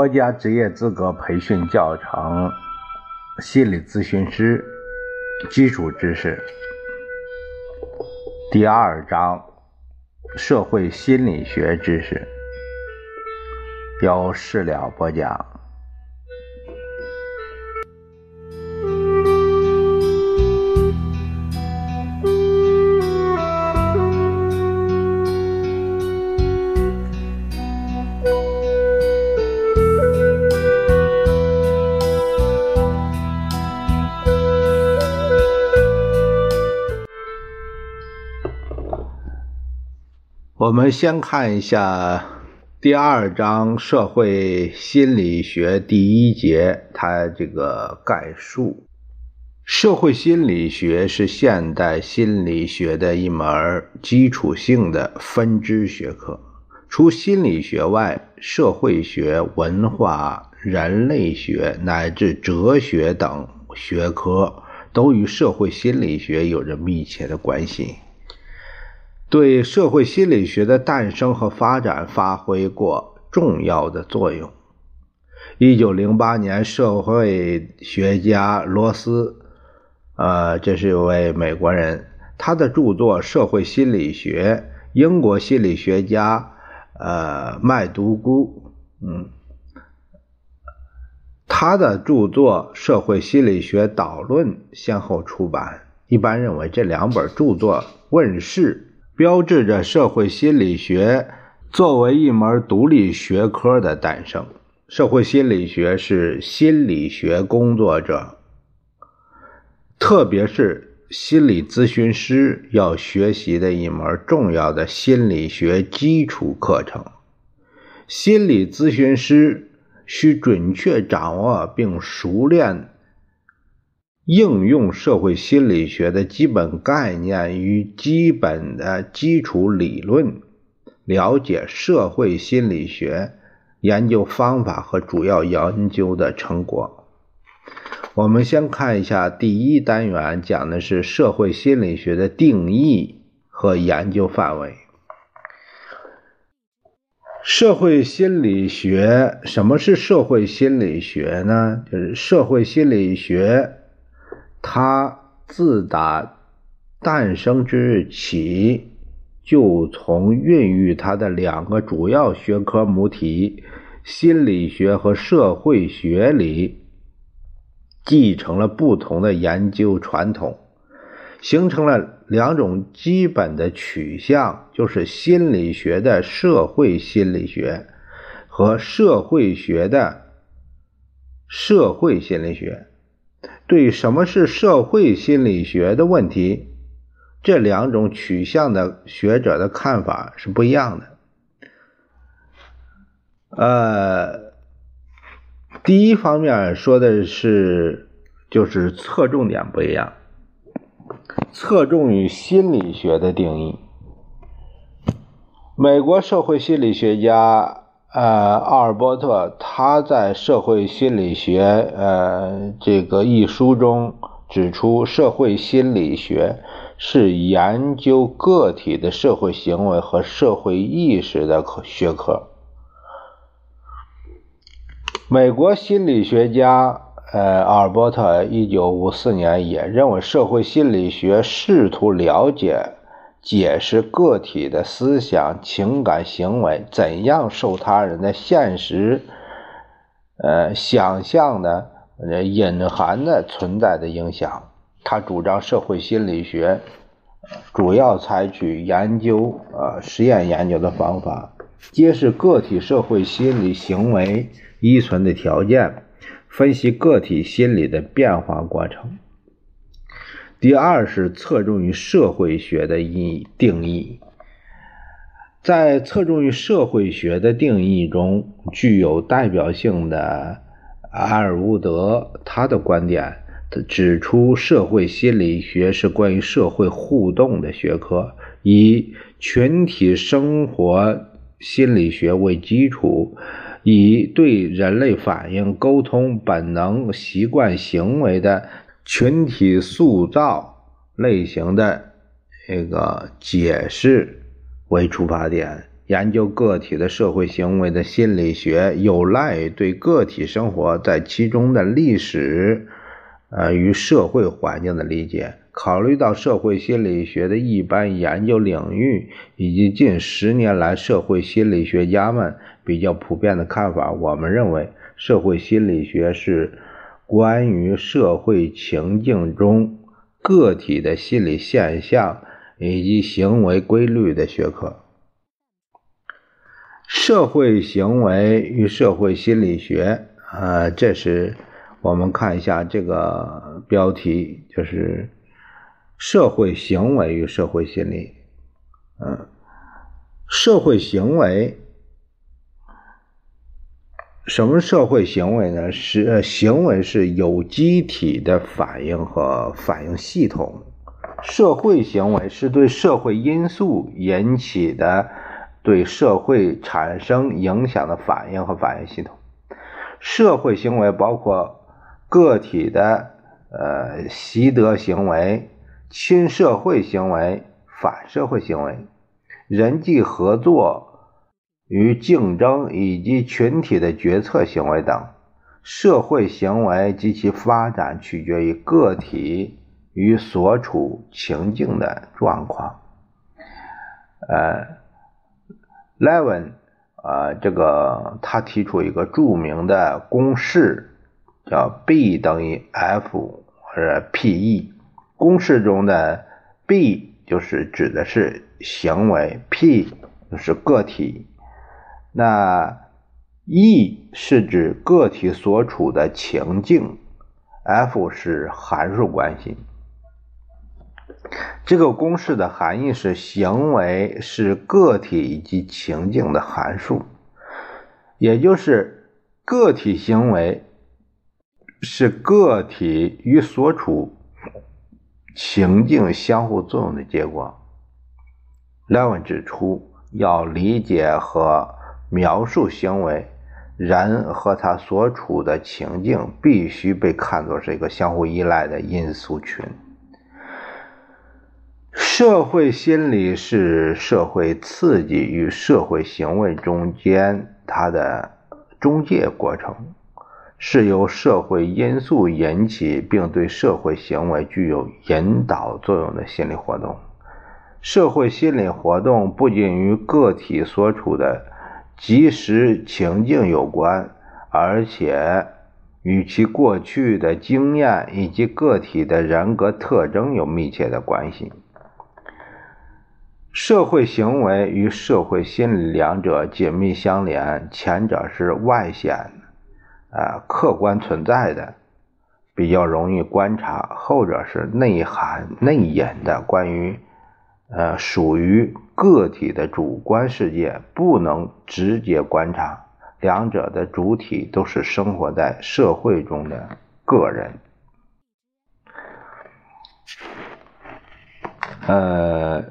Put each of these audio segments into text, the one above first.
国家职业资格培训教程心理咨询师基础知识第二章社会心理学知识由事了播讲。我们先看一下第二章社会心理学第一节，它这个概述。社会心理学是现代心理学的一门基础性的分支学科。除心理学外，社会学、文化、人类学乃至哲学等学科都与社会心理学有着密切的关系。对社会心理学的诞生和发展发挥过重要的作用。一九零八年，社会学家罗斯，呃，这是一位美国人，他的著作《社会心理学》，英国心理学家，呃，麦独孤，嗯，他的著作《社会心理学导论》先后出版。一般认为，这两本著作问世。标志着社会心理学作为一门独立学科的诞生。社会心理学是心理学工作者，特别是心理咨询师要学习的一门重要的心理学基础课程。心理咨询师需准确掌握并熟练。应用社会心理学的基本概念与基本的基础理论，了解社会心理学研究方法和主要研究的成果。我们先看一下第一单元，讲的是社会心理学的定义和研究范围。社会心理学，什么是社会心理学呢？就是社会心理学。它自打诞生之日起，就从孕育它的两个主要学科母体——心理学和社会学里，继承了不同的研究传统，形成了两种基本的取向，就是心理学的社会心理学和社会学的社会心理学。对什么是社会心理学的问题，这两种取向的学者的看法是不一样的。呃，第一方面说的是，就是侧重点不一样，侧重于心理学的定义。美国社会心理学家。呃，奥尔波特他在《社会心理学》呃这个一书中指出，社会心理学是研究个体的社会行为和社会意识的学科。美国心理学家呃奥尔波特一九五四年也认为，社会心理学试图了解。解释个体的思想、情感、行为怎样受他人的现实、呃想象的隐含的存在的影响。他主张社会心理学主要采取研究、呃实验研究的方法，揭示个体社会心理行为依存的条件，分析个体心理的变化过程。第二是侧重于社会学的意定义，在侧重于社会学的定义中，具有代表性的阿尔乌德他的观点，指出社会心理学是关于社会互动的学科，以群体生活心理学为基础，以对人类反应、沟通、本能、习惯、行为的。群体塑造类型的这个解释为出发点，研究个体的社会行为的心理学，有赖于对个体生活在其中的历史，呃与社会环境的理解。考虑到社会心理学的一般研究领域，以及近十年来社会心理学家们比较普遍的看法，我们认为社会心理学是关于社会情境中个体的心理现象以及行为规律的学科。社会行为与社会心理学，呃，这是我们看一下这个标题，就是社会行为与社会心理。嗯，社会行为，什么社会行为呢？是行为是有机体的反应和反应系统，社会行为是对社会因素引起的。对社会产生影响的反应和反应系统，社会行为包括个体的呃习得行为、亲社会行为、反社会行为、人际合作与竞争以及群体的决策行为等。社会行为及其发展取决于个体与所处情境的状况，呃。Levin，啊，这个他提出一个著名的公式，叫 B 等于 F 或者 PE。公式中的 B 就是指的是行为，P 就是个体，那 E 是指个体所处的情境，F 是函数关系。这个公式的含义是：行为是个体以及情境的函数，也就是个体行为是个体与所处情境相互作用的结果。莱文指出，要理解和描述行为，人和他所处的情境必须被看作是一个相互依赖的因素群。社会心理是社会刺激与社会行为中间它的中介过程，是由社会因素引起并对社会行为具有引导作用的心理活动。社会心理活动不仅与个体所处的即时情境有关，而且与其过去的经验以及个体的人格特征有密切的关系。社会行为与社会心理两者紧密相连，前者是外显、啊客观存在的，比较容易观察；后者是内涵、内隐的，关于呃属于个体的主观世界，不能直接观察。两者的主体都是生活在社会中的个人。呃。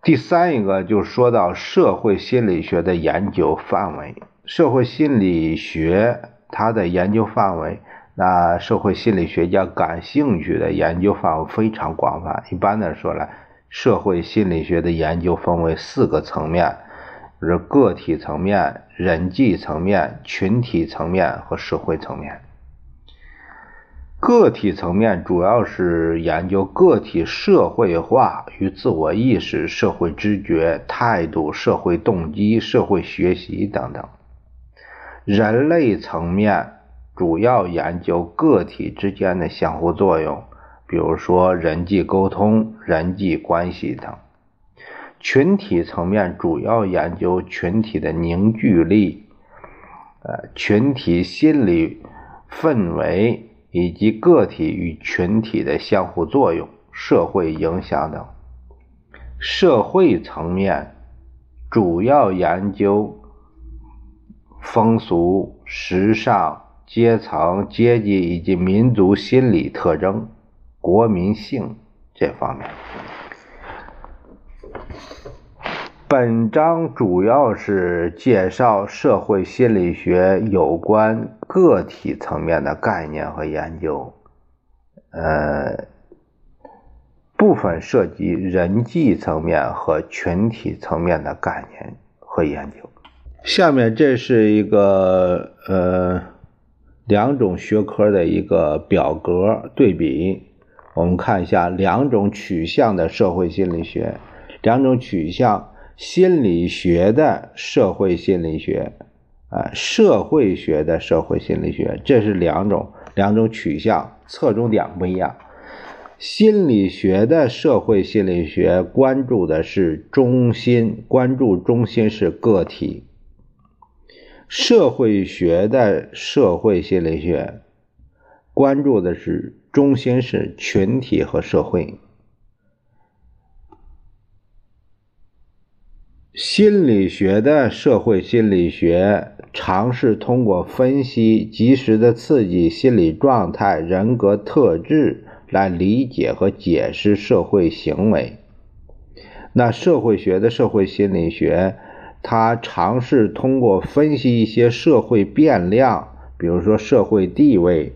第三一个就说到社会心理学的研究范围，社会心理学它的研究范围，那社会心理学家感兴趣的研究范围非常广泛。一般的说来，社会心理学的研究分为四个层面，是个体层面、人际层面、群体层面和社会层面。个体层面主要是研究个体社会化与自我意识、社会知觉、态度、社会动机、社会学习等等。人类层面主要研究个体之间的相互作用，比如说人际沟通、人际关系等。群体层面主要研究群体的凝聚力、呃，群体心理氛围。以及个体与群体的相互作用、社会影响等。社会层面主要研究风俗、时尚、阶层、阶级以及民族心理特征、国民性这方面。本章主要是介绍社会心理学有关个体层面的概念和研究，呃，部分涉及人际层面和群体层面的概念和。研究。下面这是一个呃两种学科的一个表格对比，我们看一下两种取向的社会心理学，两种取向心理学的社会心理学，啊，社会学的社会心理学，这是两种两种取向，侧重点不一样。心理学的社会心理学关注的是中心，关注中心是个体；社会学的社会心理学关注的是中心是群体和社会。心理学的社会心理学尝试通过分析及时的刺激心理状态、人格特质。来理解和解释社会行为。那社会学的社会心理学，它尝试通过分析一些社会变量，比如说社会地位、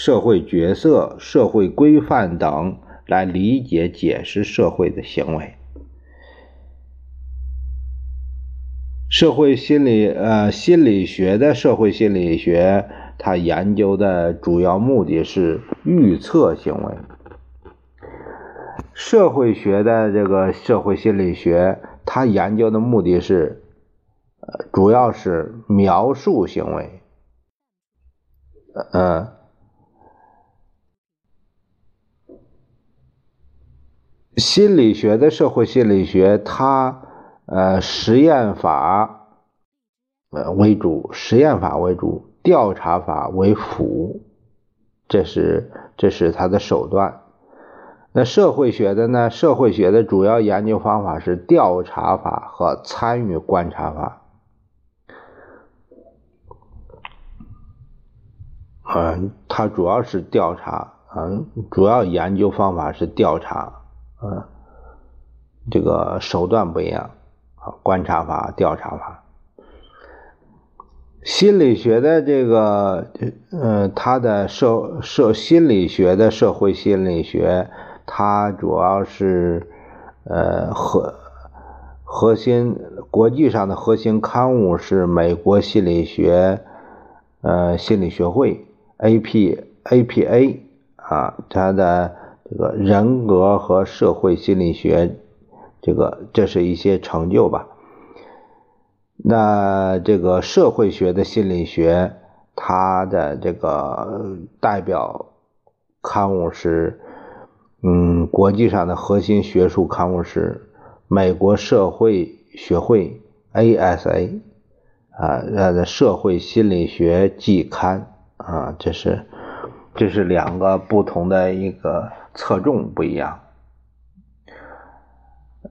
社会角色、社会规范等，来理解解释社会的行为。社会心理呃心理学的社会心理学。它研究的主要目的是预测行为。社会学的这个社会心理学，它研究的目的是，呃，主要是描述行为。嗯，心理学的社会心理学，它呃实验法呃为主，实验法为主。调查法为辅，这是这是他的手段。那社会学的呢？社会学的主要研究方法是调查法和参与观察法。嗯，它主要是调查，嗯，主要研究方法是调查，嗯，这个手段不一样，啊，观察法、调查法。心理学的这个，呃，它的社社心理学的社会心理学，它主要是，呃，核核心国际上的核心刊物是美国心理学，呃，心理学会 A P A P A 啊，它的这个人格和社会心理学，这个这是一些成就吧。那这个社会学的心理学，它的这个代表刊物是，嗯，国际上的核心学术刊物是美国社会学会 （ASA） 啊，它的社会心理学季刊啊，这是这是两个不同的一个侧重不一样，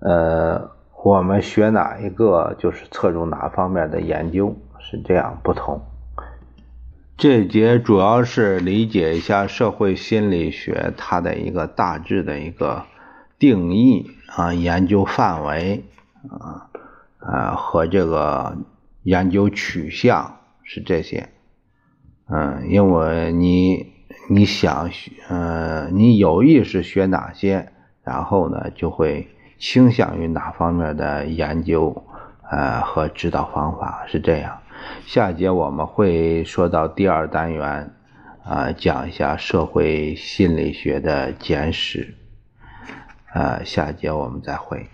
呃。我们学哪一个，就是侧重哪方面的研究，是这样不同。这节主要是理解一下社会心理学它的一个大致的一个定义啊，研究范围啊啊和这个研究取向是这些。嗯，因为你你想学，呃，你有意识学哪些，然后呢就会。倾向于哪方面的研究，呃和指导方法是这样。下节我们会说到第二单元，啊讲一下社会心理学的简史，呃下节我们再会。